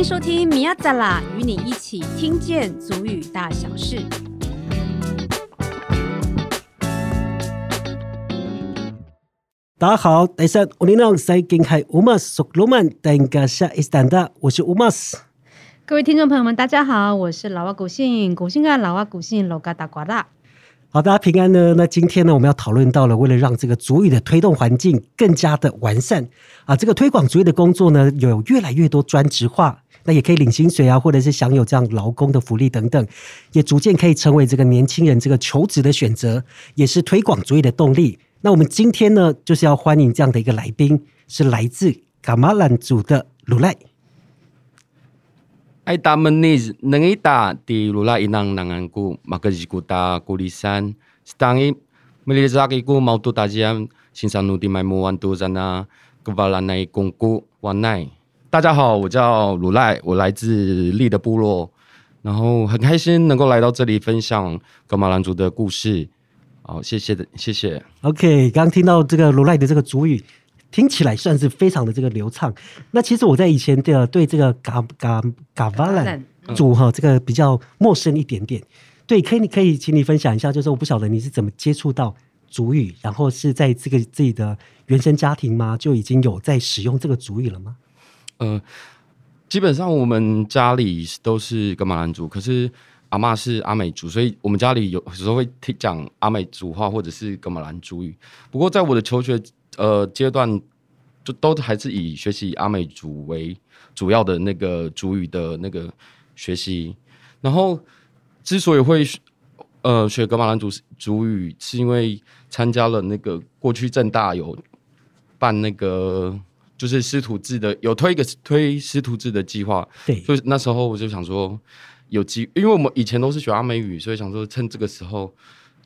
迎收听米亚扎拉，与你一起听见足语大小事。大家好，第三我哩侬赛金海乌马斯苏鲁曼登加夏伊斯坦达，我是乌马斯。各位听众朋友们，大家好，我是老阿古信，古信啊，老阿古信，老嘎达瓜拉。好，大家平安呢。那今天呢，我们要讨论到了，为了让这个族语的推动环境更加的完善啊，这个推广族语的工作呢，有越来越多专职化，那也可以领薪水啊，或者是享有这样劳工的福利等等，也逐渐可以成为这个年轻人这个求职的选择，也是推广族语的动力。那我们今天呢，就是要欢迎这样的一个来宾，是来自噶玛兰族的鲁赖。爱达门尼斯能一打的卢拉伊囊南安古马克吉古达古里山，是当伊梅里扎吉古毛杜达吉安新山努的麦木万杜 zan 那格瓦拉奈贡古瓦奈。大家好，我叫鲁赖，我来自利的部落，然后很开心能够来到这里分享噶玛兰族的故事。好，谢谢的，谢谢。OK，刚听到这个鲁赖的这个族语。听起来算是非常的这个流畅。那其实我在以前的对这个嘎嘎嘎瓦兰族哈这个比较陌生一点点。对，可以你可以请你分享一下，就是我不晓得你是怎么接触到主语，然后是在这个自己的原生家庭吗？就已经有在使用这个主语了吗？呃，基本上我们家里都是噶玛兰族，可是阿妈是阿美族，所以我们家里有时候会听讲阿美族话或者是噶玛兰族语。不过在我的求学。呃，阶段就都还是以学习阿美族为主要的那个主语的那个学习。然后之所以会呃学格马兰族族语，是因为参加了那个过去政大有办那个就是师徒制的，有推一个推师徒制的计划。对，所以那时候我就想说有机，因为我们以前都是学阿美语，所以想说趁这个时候。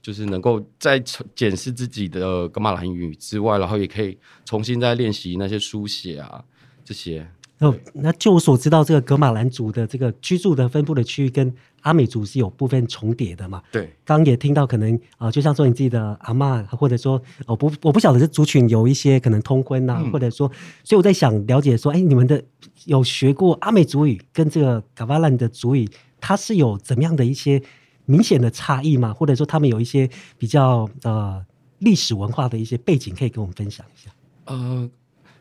就是能够在检视自己的格马兰语之外，然后也可以重新再练习那些书写啊这些。哦，那就我所知道，这个格马兰族的这个居住的分布的区域跟阿美族是有部分重叠的嘛？对。刚刚也听到，可能啊、呃，就像说你自己的阿嬷，或者说我不我不晓得是族群有一些可能通婚啊，嗯、或者说，所以我在想了解说，哎，你们的有学过阿美族语跟这个噶玛兰的族语，它是有怎么样的一些？明显的差异吗？或者说他们有一些比较呃历史文化的一些背景，可以跟我们分享一下。呃，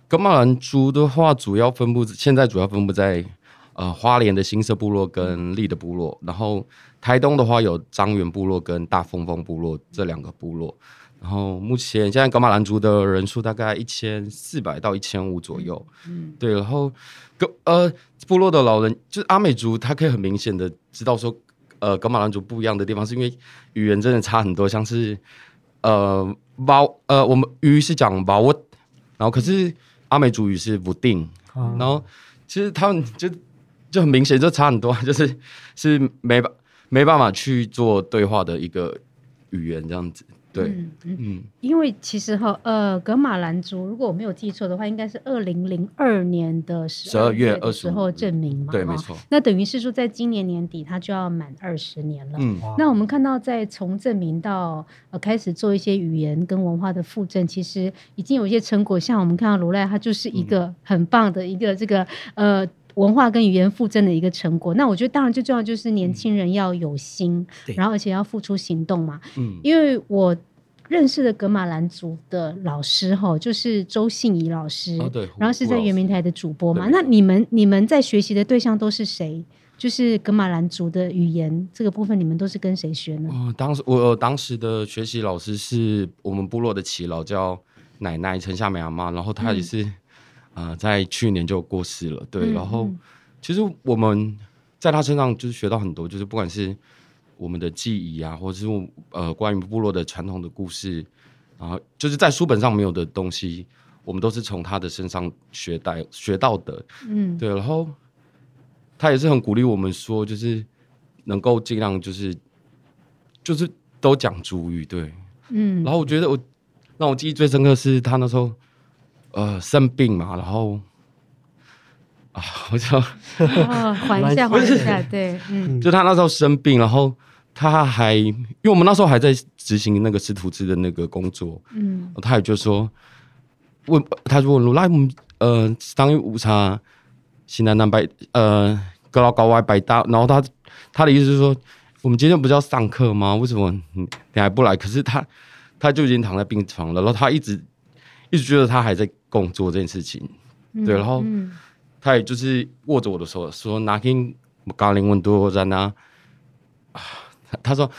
噶玛兰族的话，主要分布现在主要分布在呃花莲的新社部落跟利的部落，然后台东的话有樟原部落跟大峰峰部落这两个部落。然后目前现在噶玛兰族的人数大概一千四百到一千五左右。嗯，对。然后个呃部落的老人就是阿美族，他可以很明显的知道说。呃，格马兰族不一样的地方是因为语言真的差很多，像是呃，包呃，我们鱼是讲包，然后可是阿美族语是不定，然后其实他们就就很明显就差很多，就是是没办没办法去做对话的一个语言这样子。对，嗯嗯，因为其实哈，呃，格马兰族，如果我没有记错的话，应该是二零零二年的十二月二十候证明嘛，对，没错。那等于是说，在今年年底，他就要满二十年了。嗯，那我们看到，在从证明到呃开始做一些语言跟文化的复振，其实已经有一些成果。像我们看到罗赖，他就是一个很棒的一个这个呃。文化跟语言附赠的一个成果，那我觉得当然最重要就是年轻人要有心，嗯、然后而且要付出行动嘛。嗯，因为我认识的格马兰族的老师哈，就是周信怡老师，然后是在圆明台的主播嘛。那你们你们在学习的对象都是谁？就是格马兰族的语言这个部分，你们都是跟谁学呢？哦、呃，当时我当时的学习老师是我们部落的耆老，叫奶奶陈夏美阿妈，然后她也是。嗯啊、呃，在去年就过世了，对。嗯、然后，其实我们在他身上就是学到很多，就是不管是我们的记忆啊，或者是呃关于部落的传统的故事，然后就是在书本上没有的东西，我们都是从他的身上学到学到的。嗯，对。然后他也是很鼓励我们说，就是能够尽量就是就是都讲主语，对。嗯。然后我觉得我让我记忆最深刻是他那时候。呃，生病嘛，然后 啊，我就缓一下，缓一下，对，嗯，就他那时候生病，然后他还，因为我们那时候还在执行那个师徒制的那个工作，嗯，他也就说，问，他就问鲁赖，呃，当于午茶，西南南北呃，各老高外百搭，然后他他的意思是说，我们今天不是要上课吗？为什么你还不来？可是他他就已经躺在病床了，然后他一直一直觉得他还在工作这件事情，嗯、对，然后他也就是握着我的手说，拿给高灵温度在那啊，他说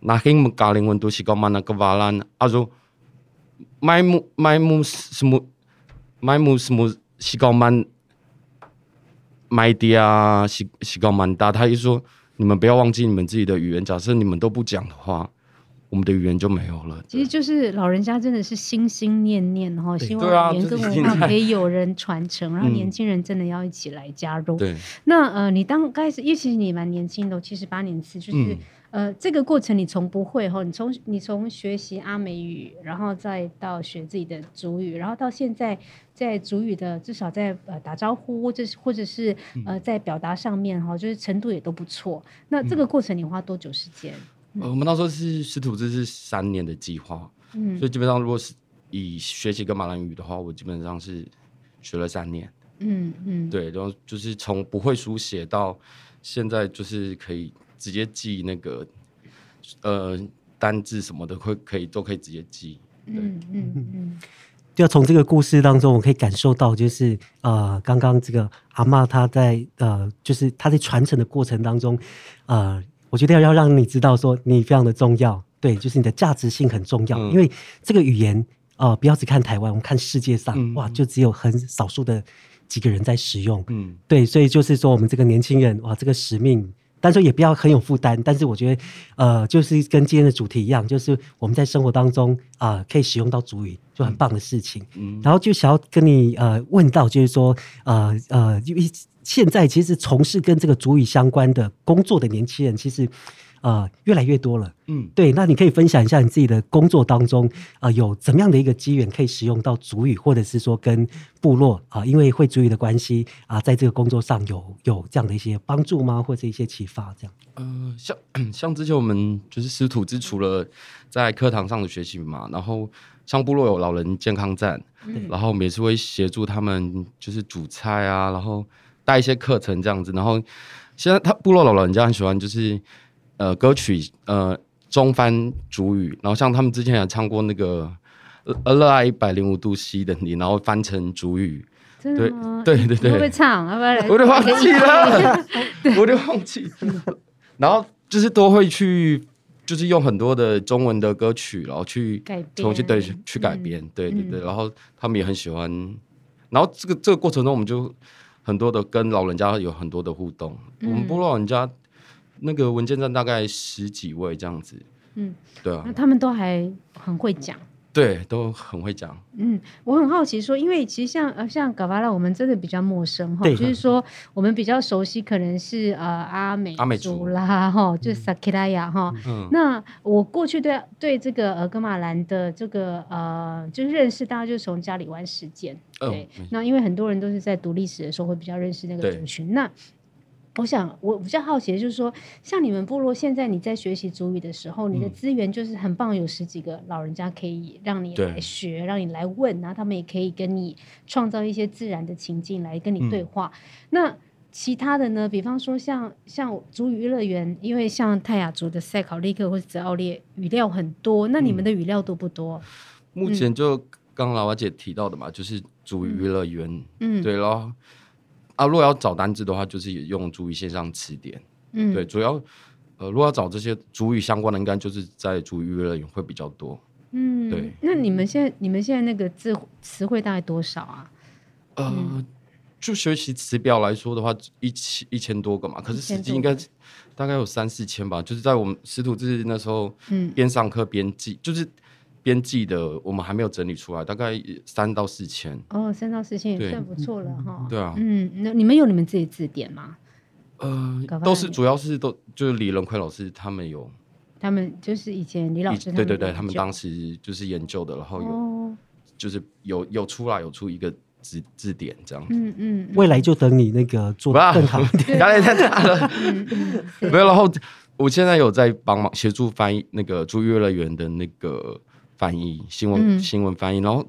拿给高灵温度是干嘛那个瓦兰，他说买木买木什么买木什么是干嘛？麦迪啊，西西高蛮大，他一说，你们不要忘记你们自己的语言。假设你们都不讲的话，我们的语言就没有了。其实就是老人家真的是心心念念哈，希望语言跟文化可以有人传承，然后年轻人真的要一起来加入。对，那呃，你刚开始，因为其实你蛮年轻的，七十八年次，就是。嗯呃，这个过程你从不会哈，你从你从学习阿美语，然后再到学自己的主语，然后到现在在主语的至少在呃打招呼，或者是或者是呃在表达上面哈，就是程度也都不错。那这个过程你花多久时间？呃，我们那时候是师徒制是三年的计划，嗯，所以基本上如果是以学习跟马兰语的话，我基本上是学了三年，嗯嗯，对，然后就是从不会书写到现在就是可以。直接记那个，呃，单字什么的，会可以都可以直接记。嗯嗯嗯，就从这个故事当中，我可以感受到，就是呃，刚刚这个阿嬷她在呃，就是她在传承的过程当中，呃，我觉得要让你知道说你非常的重要，对，就是你的价值性很重要，嗯、因为这个语言呃，不要只看台湾，我们看世界上，嗯、哇，就只有很少数的几个人在使用。嗯，对，所以就是说我们这个年轻人，哇，这个使命。但是也不要很有负担，但是我觉得，呃，就是跟今天的主题一样，就是我们在生活当中啊、呃，可以使用到主语，就很棒的事情。嗯，然后就想要跟你呃问到，就是说，呃呃，因为现在其实从事跟这个主语相关的工作的年轻人，其实。呃，越来越多了。嗯，对，那你可以分享一下你自己的工作当中，呃，有怎么样的一个机缘可以使用到主语，或者是说跟部落啊、呃，因为会主语的关系啊、呃，在这个工作上有有这样的一些帮助吗？或者一些启发？这样？呃，像 像之前我们就是师徒之，除了在课堂上的学习嘛，然后像部落有老人健康站，嗯、然后我们也是会协助他们，就是煮菜啊，然后带一些课程这样子。然后现在他部落老人家很喜欢，就是。呃，歌曲呃中翻主语，然后像他们之前也唱过那个呃《热爱一百零五度 C 的你》，然后翻成主语？对对对对，会不会唱？要不要来？我都忘记了，我都忘记。然后就是都会去，就是用很多的中文的歌曲，然后去重新对去改编，嗯、对对对。然后他们也很喜欢。然后这个这个过程中，我们就很多的跟老人家有很多的互动。嗯、我们部落老人家。那个文件站大概十几位这样子，嗯，对啊，那他们都还很会讲，对，都很会讲。嗯，我很好奇说，因为其实像呃像嘎巴拉，我们真的比较陌生哈，就是说我们比较熟悉可能是呃阿美阿美族。啦哈，就是萨克拉雅哈。嗯，那我过去对对这个呃格马兰的这个呃就是认识，大家就是从加里湾事件，对，那因为很多人都是在读历史的时候会比较认识那个族群，那。我想，我比较好奇的就是说，像你们部落现在你在学习主语的时候，嗯、你的资源就是很棒，有十几个老人家可以让你来学，让你来问，然后他们也可以跟你创造一些自然的情境来跟你对话。嗯、那其他的呢？比方说像像主语乐园，因为像泰雅族的赛考利克或者泽奥列语料很多，那你们的语料多不多？目前就刚刚老阿姐提到的嘛，就是主语乐园，嗯，对咯。啊，如果要找单字的话，就是用主语线上词典。嗯，对，主要呃，如果要找这些主语相关的，应该就是在主语乐园会比较多。嗯，对。那你们现在，你们现在那个字词汇大概多少啊？呃，嗯、就学习词表来说的话，一千一千多个嘛。可是实际应该大概有三四千吧。就是在我们师徒制那时候，嗯，边上课边记，就是。编辑的我们还没有整理出来，大概三到四千。哦，三到四千也算不错了哈。对啊，嗯，那你们有你们自己字典吗？呃，都是主要是都就是李仁奎老师他们有，他们就是以前李老师对对对，他们当时就是研究的，然后有就是有有出来有出一个字字典这样。嗯嗯，未来就等你那个做更好，压力太大了。没有，然后我现在有在帮忙协助翻译那个族语乐园的那个。翻译新闻，新闻翻译，然后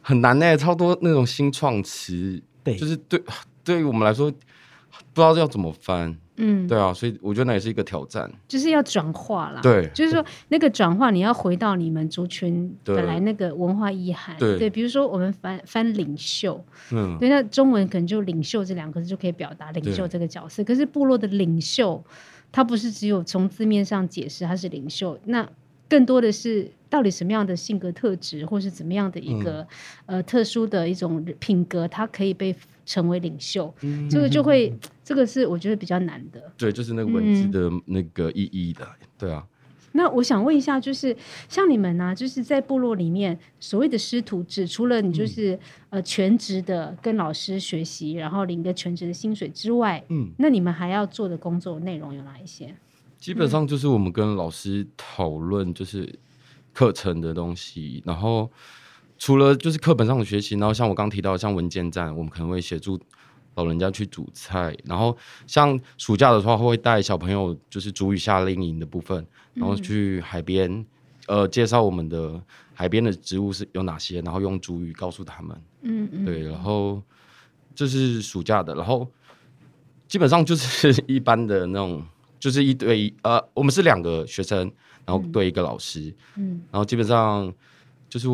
很难呢，超多那种新创词，对，就是对对于我们来说，不知道要怎么翻。嗯，对啊，所以我觉得那也是一个挑战，就是要转化啦。对，就是说那个转化，你要回到你们族群本来那个文化意涵。对，对，比如说我们翻翻领袖，嗯，对，那中文可能就领袖这两个字就可以表达领袖这个角色。可是部落的领袖，他不是只有从字面上解释他是领袖，那更多的是到底什么样的性格特质，或是怎么样的一个、嗯、呃特殊的一种品格，它可以被。成为领袖，嗯、这个就会，这个是我觉得比较难的。对，就是那个文字的那个意义的，嗯、对啊。那我想问一下，就是像你们呢、啊，就是在部落里面所谓的师徒制，除了你就是、嗯、呃全职的跟老师学习，然后领一个全职的薪水之外，嗯，那你们还要做的工作内容有哪一些？基本上就是我们跟老师讨论，就是课程的东西，然后。除了就是课本上的学习，然后像我刚提到，像文件站，我们可能会协助老人家去煮菜，然后像暑假的话，会带小朋友就是族语夏令营的部分，然后去海边，嗯、呃，介绍我们的海边的植物是有哪些，然后用主语告诉他们。嗯嗯，对，然后这是暑假的，然后基本上就是 一般的那种，就是一对一，呃，我们是两个学生，然后对一个老师，嗯，然后基本上就是。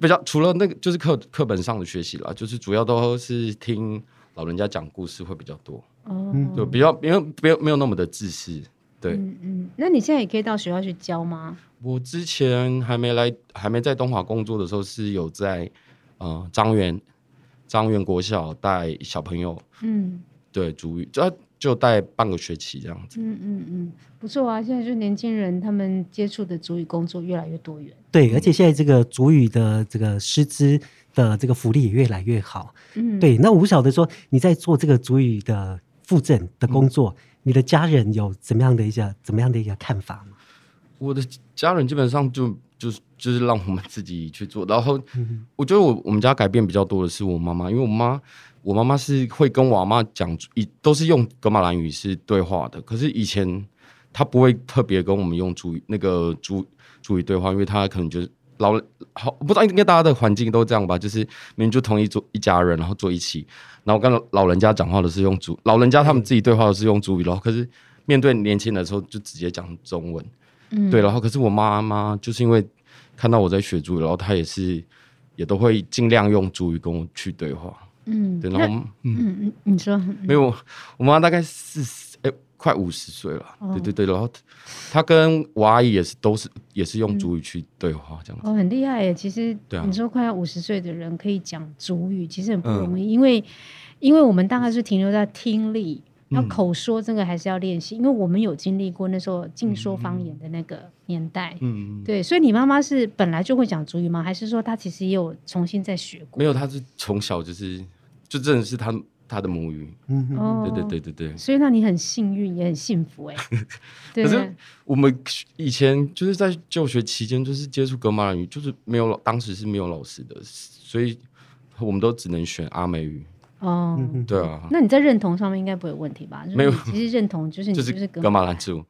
比较除了那个就是课课本上的学习啦，就是主要都是听老人家讲故事会比较多哦，就比较没有没有没有那么的自私，对，嗯嗯。那你现在也可以到学校去教吗？我之前还没来，还没在东华工作的时候，是有在呃张园张园国小带小朋友，嗯，对，主语就。就带半个学期这样子。嗯嗯嗯，不错啊！现在就年轻人他们接触的主语工作越来越多元。对，而且现在这个主语的这个师资的这个福利也越来越好。嗯，对。那我不晓得说你在做这个主语的复诊的工作，嗯、你的家人有怎么样的一个怎么样的一个看法吗？我的家人基本上就就是就是让我们自己去做。然后，我觉得我我们家改变比较多的是我妈妈，因为我妈。我妈妈是会跟我阿妈讲，以都是用格马兰语是对话的。可是以前她不会特别跟我们用主语那个主主语对话，因为她可能就是老好不知道应该大家的环境都这样吧，就是明明就同一桌一家人，然后坐一起，然后跟老人家讲话的是用主，老人家他们自己对话的是用主语，然后可是面对年轻人的时候就直接讲中文。嗯，对，然后可是我妈妈就是因为看到我在学主语，然后她也是也都会尽量用主语跟我去对话。嗯，对，然后嗯嗯，你说没有，我妈大概四十，哎，快五十岁了。对对对，然后她跟我阿姨也是都是也是用主语去对话这样子。哦，很厉害耶！其实你说快要五十岁的人可以讲主语，其实很不容易，因为因为我们大概是停留在听力，那口说这个还是要练习，因为我们有经历过那时候禁说方言的那个年代。嗯，对，所以你妈妈是本来就会讲主语吗？还是说她其实也有重新再学过？没有，她是从小就是。就真的是他他的母语，对对对对对，所以那你很幸运，也很幸福哎。可是我们以前就是在就学期间，就是接触格马兰语，就是没有老，当时是没有老师的，所以我们都只能选阿美语。哦，对啊。那你在认同上面应该不会有问题吧？没有，其实认同就是你就是格马兰族。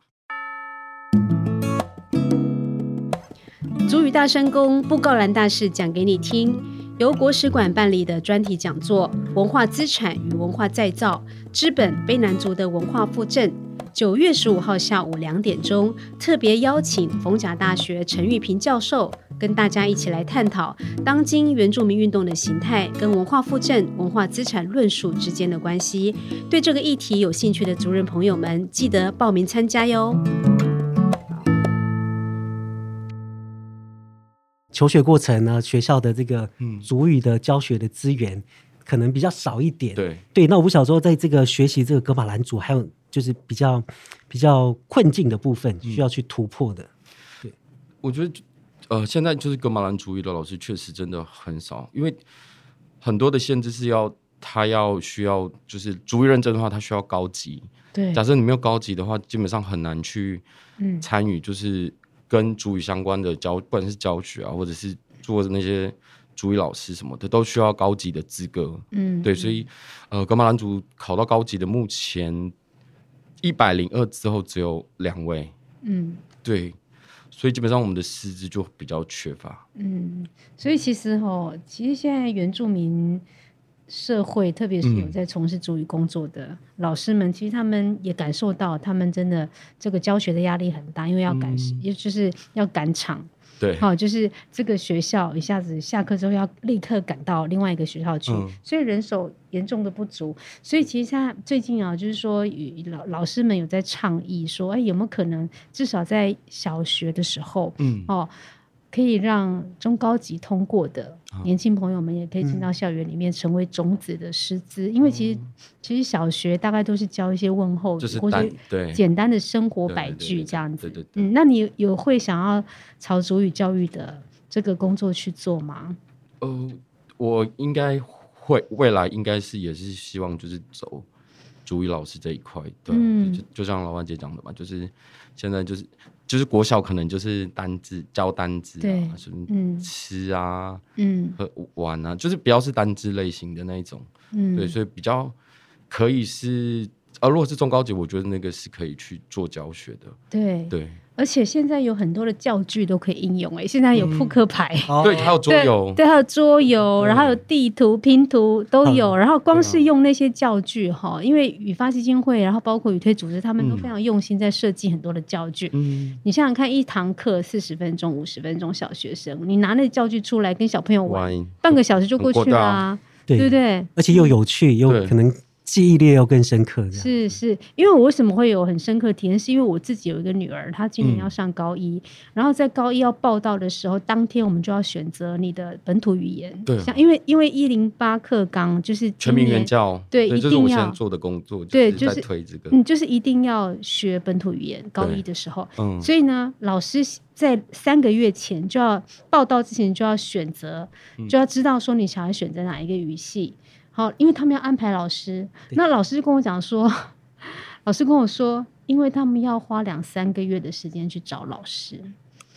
族语大声公布告栏大事讲给你听。由国史馆办理的专题讲座《文化资产与文化再造：资本卑南族的文化复振》，九月十五号下午两点钟，特别邀请逢甲大学陈玉平教授，跟大家一起来探讨当今原住民运动的形态跟文化复振、文化资产论述之间的关系。对这个议题有兴趣的族人朋友们，记得报名参加哟。求学过程呢，学校的这个主语的教学的资源可能比较少一点。对对，那我不晓得说，在这个学习这个格马兰族，还有就是比较比较困境的部分，需要去突破的。嗯、对，我觉得呃，现在就是格马兰族语的老师确实真的很少，因为很多的限制是要他要需要就是主语认证的话，他需要高级。对，假设你没有高级的话，基本上很难去参与，就是。跟主语相关的教，不管是教学啊，或者是做的那些主语老师什么的，都需要高级的资格。嗯，对，所以呃，格马兰族考到高级的，目前一百零二之后只有两位。嗯，对，所以基本上我们的师资就比较缺乏。嗯，所以其实哈，其实现在原住民社会，特别是有在从事主语工作的、嗯、老师们，其实他们也感受到，他们真的这个教学的压力很大，因为要赶，也、嗯、就是要赶场。对，好，就是这个学校一下子下课之后要立刻赶到另外一个学校去，嗯、所以人手严重的不足。所以其实他最近啊，就是说老老师们有在倡议说，哎，有没有可能至少在小学的时候，嗯，哦。可以让中高级通过的年轻朋友们也可以进到校园里面成为种子的师资，因为其实其实小学大概都是教一些问候语或者简单的生活百句这样子。嗯，那你有会想要朝主语教育的这个工作去做吗？呃，我应该会，未来应该是也是希望就是走主语老师这一块。对，就就像老万姐讲的嘛，就是现在就是。就是国小可能就是单字教单字啊，什么吃啊，嗯，和玩啊，就是不要是单字类型的那一种，嗯，对，所以比较可以是，啊如果是中高级，我觉得那个是可以去做教学的，对对。而且现在有很多的教具都可以应用，哎，现在有扑克牌，嗯、对，还有桌游，对，还有桌游，然后还有地图拼图都有，嗯、然后光是用那些教具哈，因为语发基金会，然后包括语推组织，他们都非常用心在设计很多的教具。嗯，你想想看，一堂课四十分钟、五十分钟，小学生，你拿那教具出来跟小朋友玩，玩。半个小时就过去啦，啊，对不对？而且又有趣，又可能。记忆力要更深刻，是是，因为我为什么会有很深刻体验？是因为我自己有一个女儿，她今年要上高一，嗯、然后在高一要报到的时候，当天我们就要选择你的本土语言。对，像因为因为一零八课纲就是全民原教，对，一定要做的工作，对，就是推这个，嗯，就是一定要学本土语言。高一的时候，嗯，所以呢，老师在三个月前就要报到之前就要选择，就要知道说你想要选择哪一个语系。好，因为他们要安排老师，那老师就跟我讲说，老师跟我说，因为他们要花两三个月的时间去找老师。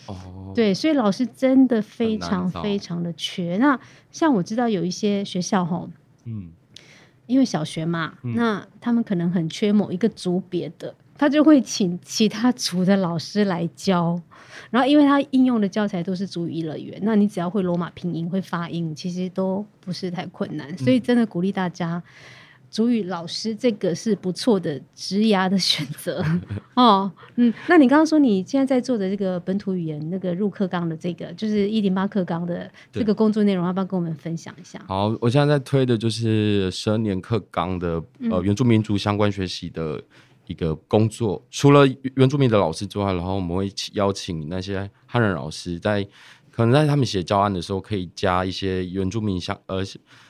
哦，对，所以老师真的非常非常的缺。那像我知道有一些学校吼，嗯，因为小学嘛，嗯、那他们可能很缺某一个组别的。他就会请其他组的老师来教，然后因为他应用的教材都是族语乐园，那你只要会罗马拼音、会发音，其实都不是太困难。所以真的鼓励大家，族语老师这个是不错的职涯的选择 哦。嗯，那你刚刚说你现在在做的这个本土语言那个入课纲的这个，就是一零八课纲的这个工作内容，要不要跟我们分享一下？好，我现在在推的就是十二年课纲的呃原住民族相关学习的。一个工作，除了原住民的老师之外，然后我们会邀请那些汉人老师在，在可能在他们写教案的时候，可以加一些原住民相呃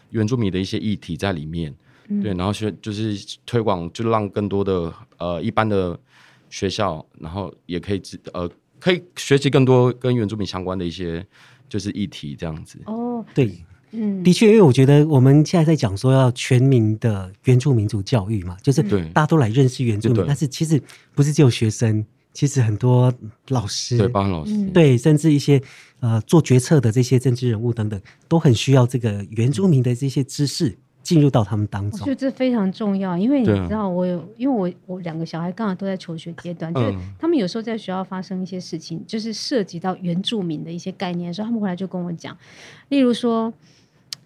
原住民的一些议题在里面，嗯、对，然后学就是推广，就让更多的呃一般的学校，然后也可以知呃可以学习更多跟原住民相关的一些就是议题这样子。哦，对。嗯，的确，因为我觉得我们现在在讲说要全民的原住民族教育嘛，就是大家都来认识原住民，但是其实不是只有学生，其实很多老师，对，帮老师，对，甚至一些呃做决策的这些政治人物等等，都很需要这个原住民的这些知识进入到他们当中。我觉得这非常重要，因为你知道，我有，因为我我两个小孩刚好都在求学阶段，就是他们有时候在学校发生一些事情，就是涉及到原住民的一些概念的时候，他们回来就跟我讲，例如说。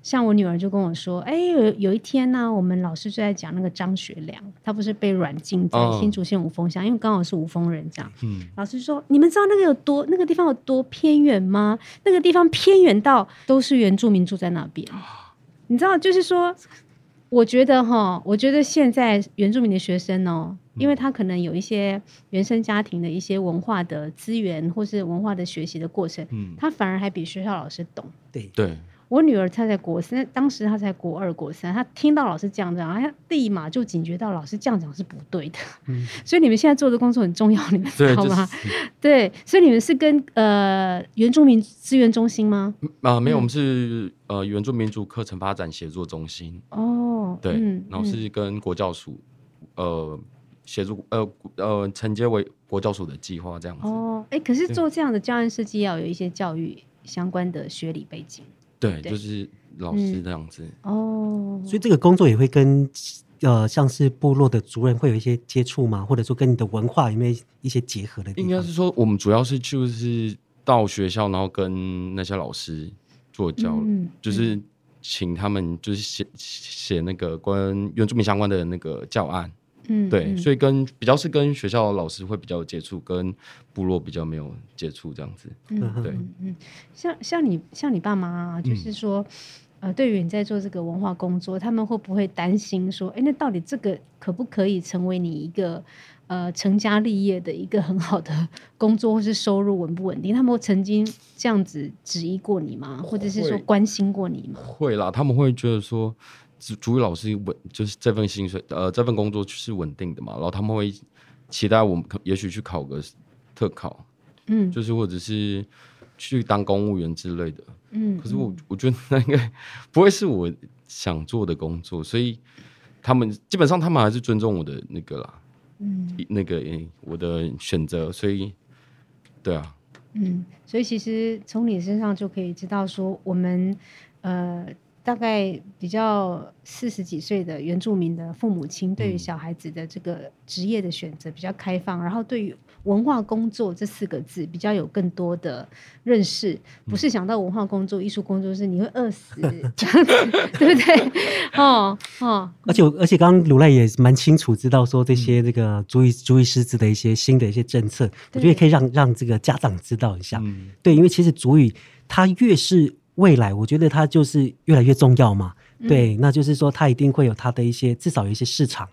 像我女儿就跟我说：“哎，有有一天呢、啊，我们老师就在讲那个张学良，他不是被软禁在新竹县五峰乡，哦、因为刚好是五峰人这样。嗯，老师说，你们知道那个有多那个地方有多偏远吗？那个地方偏远到都是原住民住在那边。你知道，就是说，我觉得哈，我觉得现在原住民的学生哦，因为他可能有一些原生家庭的一些文化的资源，或是文化的学习的过程，嗯，他反而还比学校老师懂。对对。”我女儿她在国三，当时她才国二、国三，她听到老师这样讲，她立马就警觉到老师这样讲是不对的。嗯，所以你们现在做的工作很重要，你们知道吗？对，对，所以你们是跟呃原住民资源中心吗？啊，没有，我们是呃原住民族课程发展协作中心。哦，对，嗯、然后是跟国教署呃协助呃呃承接为国教署的计划这样子。哦，哎，可是做这样的教案设计要有一些教育相关的学理背景。对，就是老师这样子、嗯、哦，所以这个工作也会跟呃，像是部落的族人会有一些接触吗？或者说跟你的文化有没有一些结合的地方？应该是说，我们主要是就是到学校，然后跟那些老师做交流，嗯、就是请他们就是写写那个关原住民相关的那个教案。嗯，对，嗯所以跟比较是跟学校老师会比较有接触，跟部落比较没有接触这样子。嗯，对，嗯嗯，像像你像你爸妈、啊，就是说，嗯、呃，对于你在做这个文化工作，他们会不会担心说，哎，那到底这个可不可以成为你一个呃成家立业的一个很好的 工作，或是收入稳不稳定？他们会曾经这样子质疑过你吗？或者是说关心过你吗？会啦，他们会觉得说。族语老师稳，就是这份薪水，呃，这份工作是稳定的嘛。然后他们会期待我们，也许去考个特考，嗯，就是或者是去当公务员之类的，嗯。可是我我觉得那应该不会是我想做的工作，所以他们基本上他们还是尊重我的那个啦，嗯，那个我的选择，所以对啊，嗯，所以其实从你身上就可以知道说，我们呃。大概比较四十几岁的原住民的父母亲，对于小孩子的这个职业的选择比较开放，然后对于文化工作这四个字比较有更多的认识。不是想到文化工作、艺术工作是你会饿死这样子，对不对？哦哦。而且而且，刚刚鲁赖也蛮清楚知道说这些这个族语族语师资的一些新的一些政策，我觉得也可以让让这个家长知道一下。对，因为其实主语它越是。未来我觉得它就是越来越重要嘛，嗯、对，那就是说它一定会有它的一些至少有一些市场，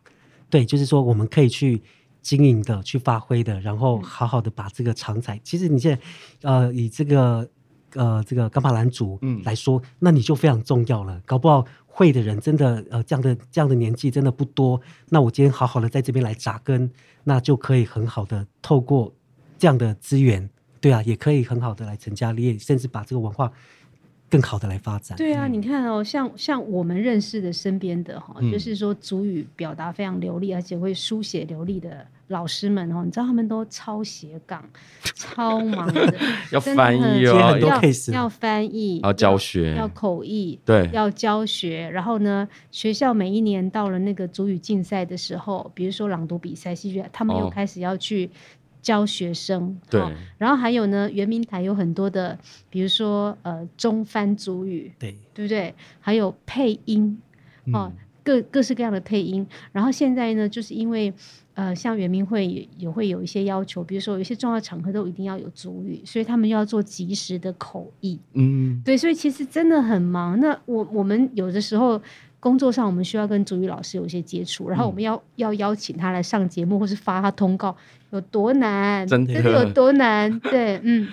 对，就是说我们可以去经营的、去发挥的，然后好好的把这个长才。其实你现在呃以这个呃这个冈巴兰族来说，嗯、那你就非常重要了。搞不好会的人真的呃这样的这样的年纪真的不多，那我今天好好的在这边来扎根，那就可以很好的透过这样的资源，对啊，也可以很好的来成家立业，甚至把这个文化。更好的来发展。对啊，嗯、你看哦，像像我们认识的身边的哈，嗯、就是说主语表达非常流利，而且会书写流利的老师们哦，你知道他们都超斜杠，超忙的，要翻译哦，很多 case 要翻译，要教学，要口译，对，要教学。然后呢，学校每一年到了那个主语竞赛的时候，比如说朗读比赛、戏剧，他们又开始要去。哦教学生，对，然后还有呢，圆明台有很多的，比如说呃中翻族语，对，对不对？还有配音，哦，嗯、各各式各样的配音。然后现在呢，就是因为呃，像圆明会也也会有一些要求，比如说有一些重要场合都一定要有族语，所以他们要做及时的口译，嗯，对，所以其实真的很忙。那我我们有的时候。工作上我们需要跟主语老师有一些接触，然后我们要、嗯、要邀请他来上节目，或是发他通告，有多难？真的有多难？对，嗯，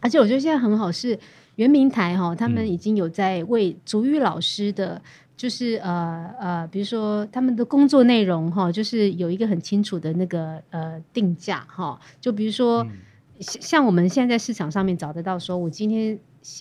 而且我觉得现在很好，是圆明台哈，他们已经有在为主语老师的，就是呃呃，比如说他们的工作内容哈，就是有一个很清楚的那个呃定价哈，就比如说、嗯、像我们现在在市场上面找得到，说我今天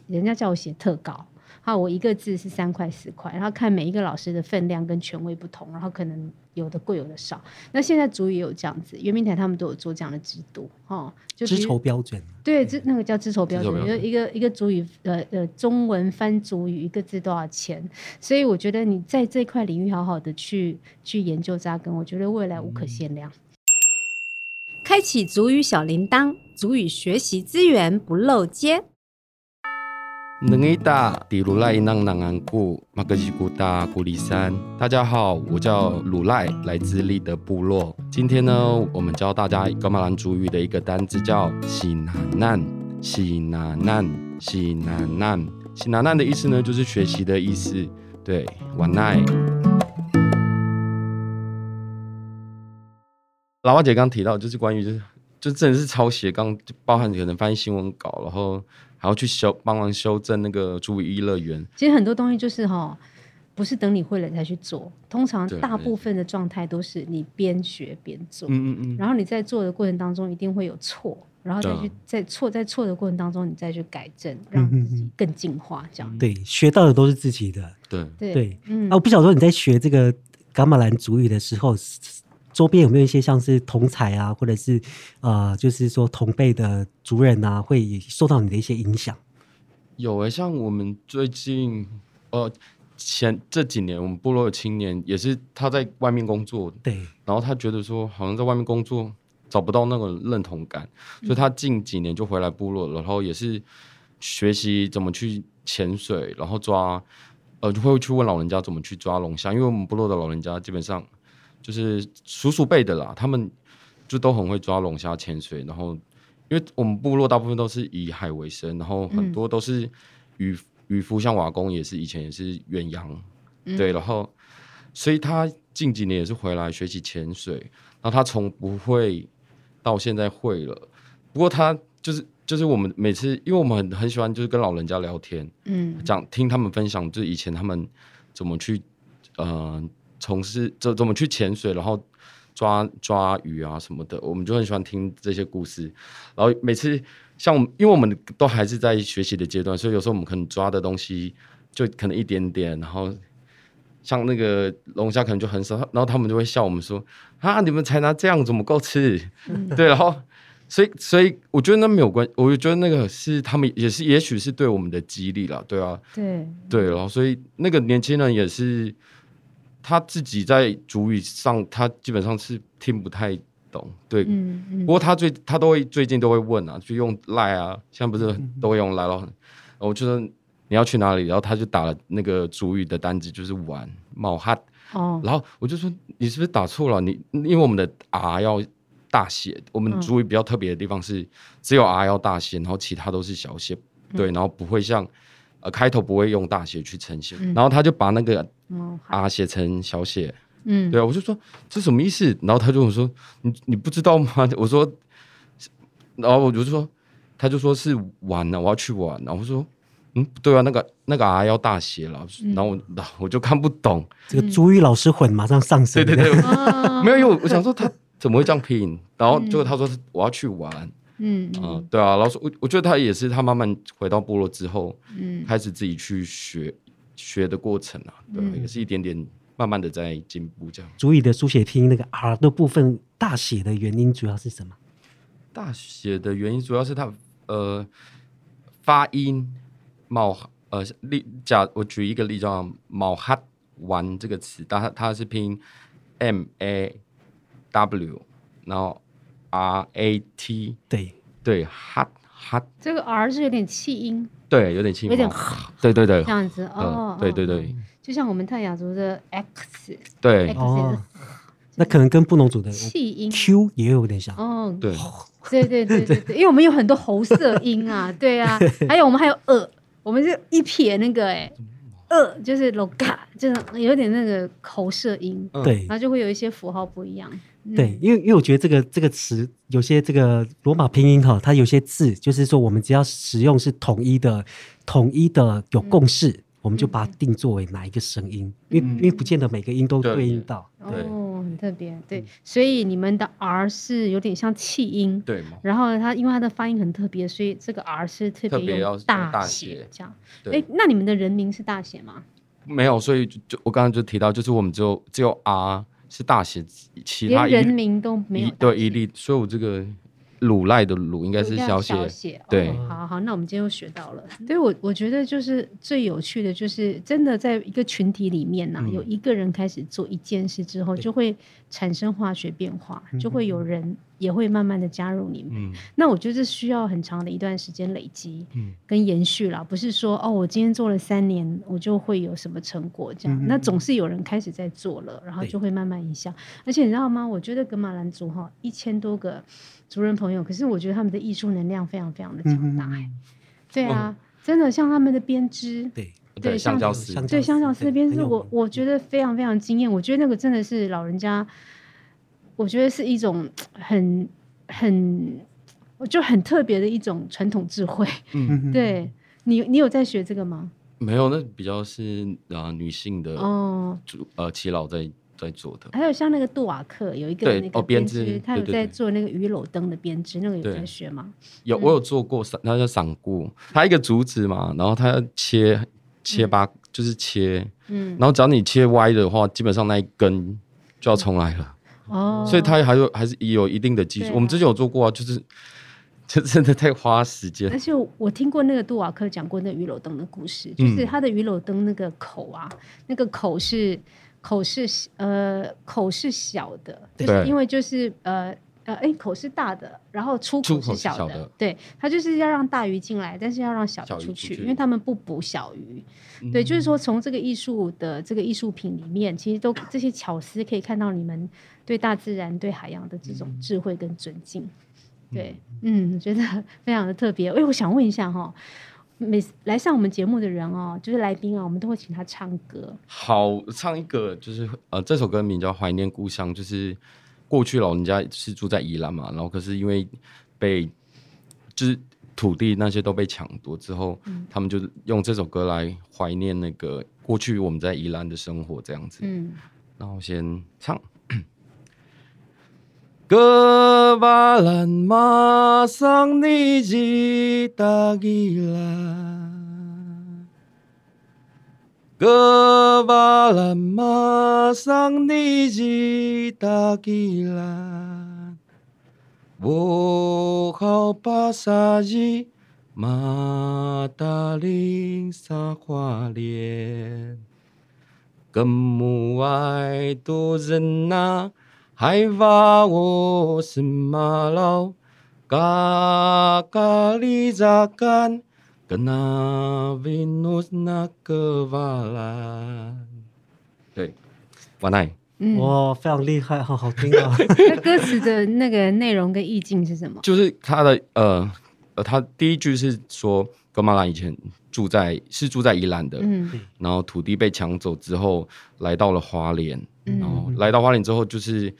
人家叫我写特稿。啊，我一个字是三块四块，然后看每一个老师的分量跟权威不同，然后可能有的贵有的少。那现在族语也有这样子，圆明台他们都有做这样的制度，哈，就资筹标准。对，这那个叫资筹标准，就一个一个族语，呃呃，中文翻族语一个字多少钱？所以我觉得你在这块领域好好的去去研究扎根，我觉得未来无可限量。嗯、开启族语小铃铛，族语学习资源不漏接。能伊达迪鲁赖纳南安古马格吉古达古里山，大家好，我叫鲁赖，来自立德部落。今天呢，我们教大家噶玛兰族语的一个单字，叫喜拿难，喜拿难，喜拿难，喜拿难的意思呢，就是学习的意思。对，晚奈。老蛙姐刚提到，就是关于就是就真的是抄写，刚包含可能翻译新闻稿，然后。还要去修帮忙修正那个主语一乐园。其实很多东西就是哈，不是等你会了才去做。通常大部分的状态都是你边学边做。嗯嗯嗯。然后你在做的过程当中一定会有错，然后再去在错在错的过程当中你再去改正，让自己更进化。这样。对，学到的都是自己的。对对对。嗯。啊，我不晓得说你在学这个伽马兰主语的时候。周边有没有一些像是同才啊，或者是呃，就是说同辈的族人啊，会受到你的一些影响？有诶、欸，像我们最近呃前这几年，我们部落的青年也是他在外面工作，对，然后他觉得说好像在外面工作找不到那个认同感，嗯、所以他近几年就回来部落，然后也是学习怎么去潜水，然后抓呃，就会去问老人家怎么去抓龙虾，因为我们部落的老人家基本上就是叔叔辈的啦，他们就都很会抓龙虾、潜水，然后因为我们部落大部分都是以海为生，然后很多都是渔渔夫，像瓦工也是以前也是远洋，嗯、对，然后所以他近几年也是回来学习潜水，然后他从不会到现在会了，不过他就是。就是我们每次，因为我们很很喜欢，就是跟老人家聊天，嗯，讲听他们分享，就是以前他们怎么去，呃，从事怎怎么去潜水，然后抓抓鱼啊什么的，我们就很喜欢听这些故事。然后每次像我们，因为我们都还是在学习的阶段，所以有时候我们可能抓的东西就可能一点点，然后像那个龙虾可能就很少，然后他们就会笑我们说：“啊，你们才拿这样怎么够吃？”嗯、对，然后。所以，所以我觉得那没有关系，我觉得那个是他们也是，也许是对我们的激励了，对啊，对对，然后所以那个年轻人也是他自己在主语上，他基本上是听不太懂，对，嗯嗯、不过他最他都会最近都会问啊，就用赖啊，现在不是都会用赖了，我就说你要去哪里，然后他就打了那个主语的单字，就是玩冒汗，哦，然后我就说你是不是打错了？你因为我们的 R 要。大写，我们主语比较特别的地方是只有 R 要大写，然后其他都是小写，嗯、对，然后不会像呃开头不会用大写去呈现，嗯、然后他就把那个啊写成小写，嗯，对啊，我就说这什么意思？然后他就我说你你不知道吗？我说，然后我就说，他就说是玩呢、啊，我要去玩，然后我说嗯，对啊，那个那个啊要大写了，然后我、嗯、我就看不懂，这个朱玉老师混马上上身，对对对，没有，因为我想说他。怎么会这样拼？然后结果他说我要去玩，嗯啊、呃，对啊，老师我我觉得他也是他慢慢回到部落之后，嗯，开始自己去学学的过程啊，对，嗯、也是一点点慢慢的在进步这样。主语的书写拼音那个 R 的部分大写的原因主要是什么？大写的原因主要是他呃发音冒呃例假，我举一个例子叫冒哈玩这个词，它它是拼 M A。W，然后 R A T，对。对，hot hot，这个 R 是有点气音，对，有点气音，有点，对对对，这样子哦，对对对，就像我们泰雅族的 X，对。哦，那可能跟布农族的气音。Q 也有点像，哦，对，对对对对对，因为我们有很多喉塞音啊，对啊，还有我们还有呃，我们是一撇那个哎。呃，就是罗嘎，就是有点那个口舌音，对，然后就会有一些符号不一样。嗯、对，因为因为我觉得这个这个词有些这个罗马拼音哈，它有些字就是说我们只要使用是统一的，统一的有共识，嗯、我们就把它定作为哪一个声音，嗯、因为因为不见得每个音都对应到。对。特别，对，所以你们的 R 是有点像气音，对。然后它因为它的发音很特别，所以这个 R 是特别用大写这样。哎，那你们的人名是大写吗？没有，所以就我刚刚就提到，就是我们只有只有 R 是大写，其他人名都没有。对，一例，所以我这个。鲁赖的鲁应该是消写，对，哦，好好，那我们今天又学到了。所以我我觉得就是最有趣的就是，真的在一个群体里面呢，啊，嗯、有一个人开始做一件事之后，就会产生化学变化，就会有人也会慢慢的加入你们。嗯、那我觉得这需要很长的一段时间累积，跟延续啦，不是说哦，我今天做了三年，我就会有什么成果这样。嗯、那总是有人开始在做了，然后就会慢慢影响。而且你知道吗？我觉得格马兰族哈一千多个。族人朋友，可是我觉得他们的艺术能量非常非常的强大，哎，对啊，真的像他们的编织，对对，香蕉丝，对香蕉丝的编织，我我觉得非常非常惊艳。我觉得那个真的是老人家，我觉得是一种很很，我就很特别的一种传统智慧。嗯，对你，你有在学这个吗？没有，那比较是啊女性的哦，呃，耆老在。在做的，还有像那个杜瓦克有一个那个编织，他有在做那个鱼篓灯的编织，那个有在学吗？有，我有做过，那叫伞菇，它一个竹子嘛，然后它要切切八，就是切，嗯，然后只要你切歪的话，基本上那一根就要重来了，哦，所以它还有还是有一定的技术。我们之前有做过啊，就是 这真的太花时间。而且我听过那个杜瓦克讲过那鱼篓灯的故事，就是他的鱼篓灯那个口啊，那个口是。口是呃口是小的，就是因为就是呃呃，哎，口是大的，然后出口是小的，小的。对，它就是要让大鱼进来，但是要让小鱼出去，因为他们不捕小鱼。嗯、对，就是说从这个艺术的这个艺术品里面，其实都这些巧思可以看到你们对大自然、对海洋的这种智慧跟尊敬。嗯、对，嗯，我觉得非常的特别。哎，我想问一下哈，每来上我们节目的人哦，就是来宾啊，我们都会请他唱歌。好，唱一个就是呃，这首歌名叫《怀念故乡》，就是。过去老人家是住在宜兰嘛，然后可是因为被就是土地那些都被抢夺之后，嗯、他们就用这首歌来怀念那个过去我们在宜兰的生活这样子。嗯，然后先唱。哥巴兰马桑尼吉达吉拉。哥巴兰马桑尼吉达吉兰，我好巴萨吉马达林萨花莲，跟母爱多人呐，海瓦我是马老嘎嘎里扎干。格纳维诺斯那格瓦拉，对，瓦奈，嗯，哇，非常厉害，好好听啊！那歌词的那个内容跟意境是什么？就是他的呃呃，他第一句是说，噶玛兰以前住在是住在宜兰的，嗯，然后土地被抢走之后，来到了花莲，嗯、然后来到花莲之后就是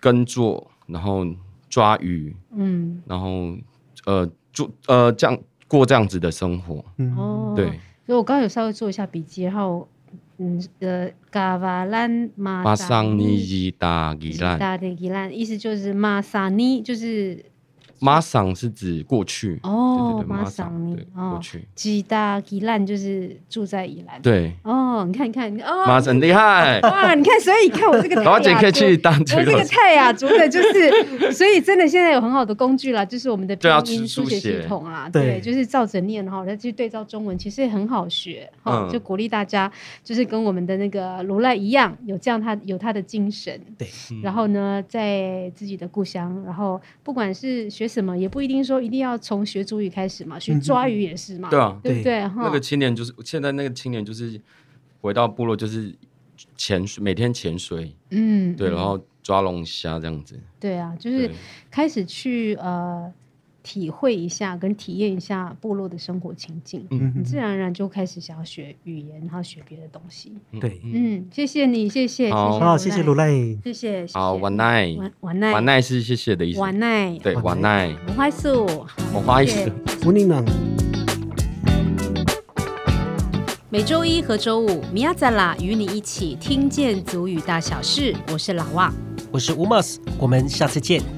耕作，然后抓鱼，嗯，然后呃做呃这样。过这样子的生活，哦，对，所以我刚刚有稍微做一下笔记，然后，嗯，呃，嘎瓦兰马桑尼吉达吉兰，达吉兰，意思就是马萨尼，就是。马桑是指过去。哦，马桑尼过去，吉大吉兰就是住在宜兰。对。哦，你看，你看，哦，马桑厉害。哇！你看，所以你看我这个，我可以去当这个，我这个泰雅族的，就是，所以真的现在有很好的工具了，就是我们的拼音书写系统啊，对，就是照着念哈，再去对照中文，其实也很好学哈，就鼓励大家，就是跟我们的那个卢赖一样，有这样他有他的精神，对，然后呢，在自己的故乡，然后不管是学。什么也不一定说一定要从学主语开始嘛，学抓鱼也是嘛，嗯、对啊，对不对？哈，那个青年就是现在那个青年就是回到部落就是潜水，每天潜水，嗯，对，然后抓龙虾这样子。对啊，就是开始去呃。体会一下，跟体验一下部落的生活情境，嗯，你自然而然就开始想要学语言，然后学别的东西。对，嗯，谢谢你，谢谢，好，谢谢卢赖，谢谢，好，晚奈，晚奈，晚奈是谢谢的意思，晚奈，对，晚奈，文化素，文化素，福宁能。每周一和周五，米亚扎拉与你一起听见族语大小事。我是老旺，我是乌马斯，我们下次见。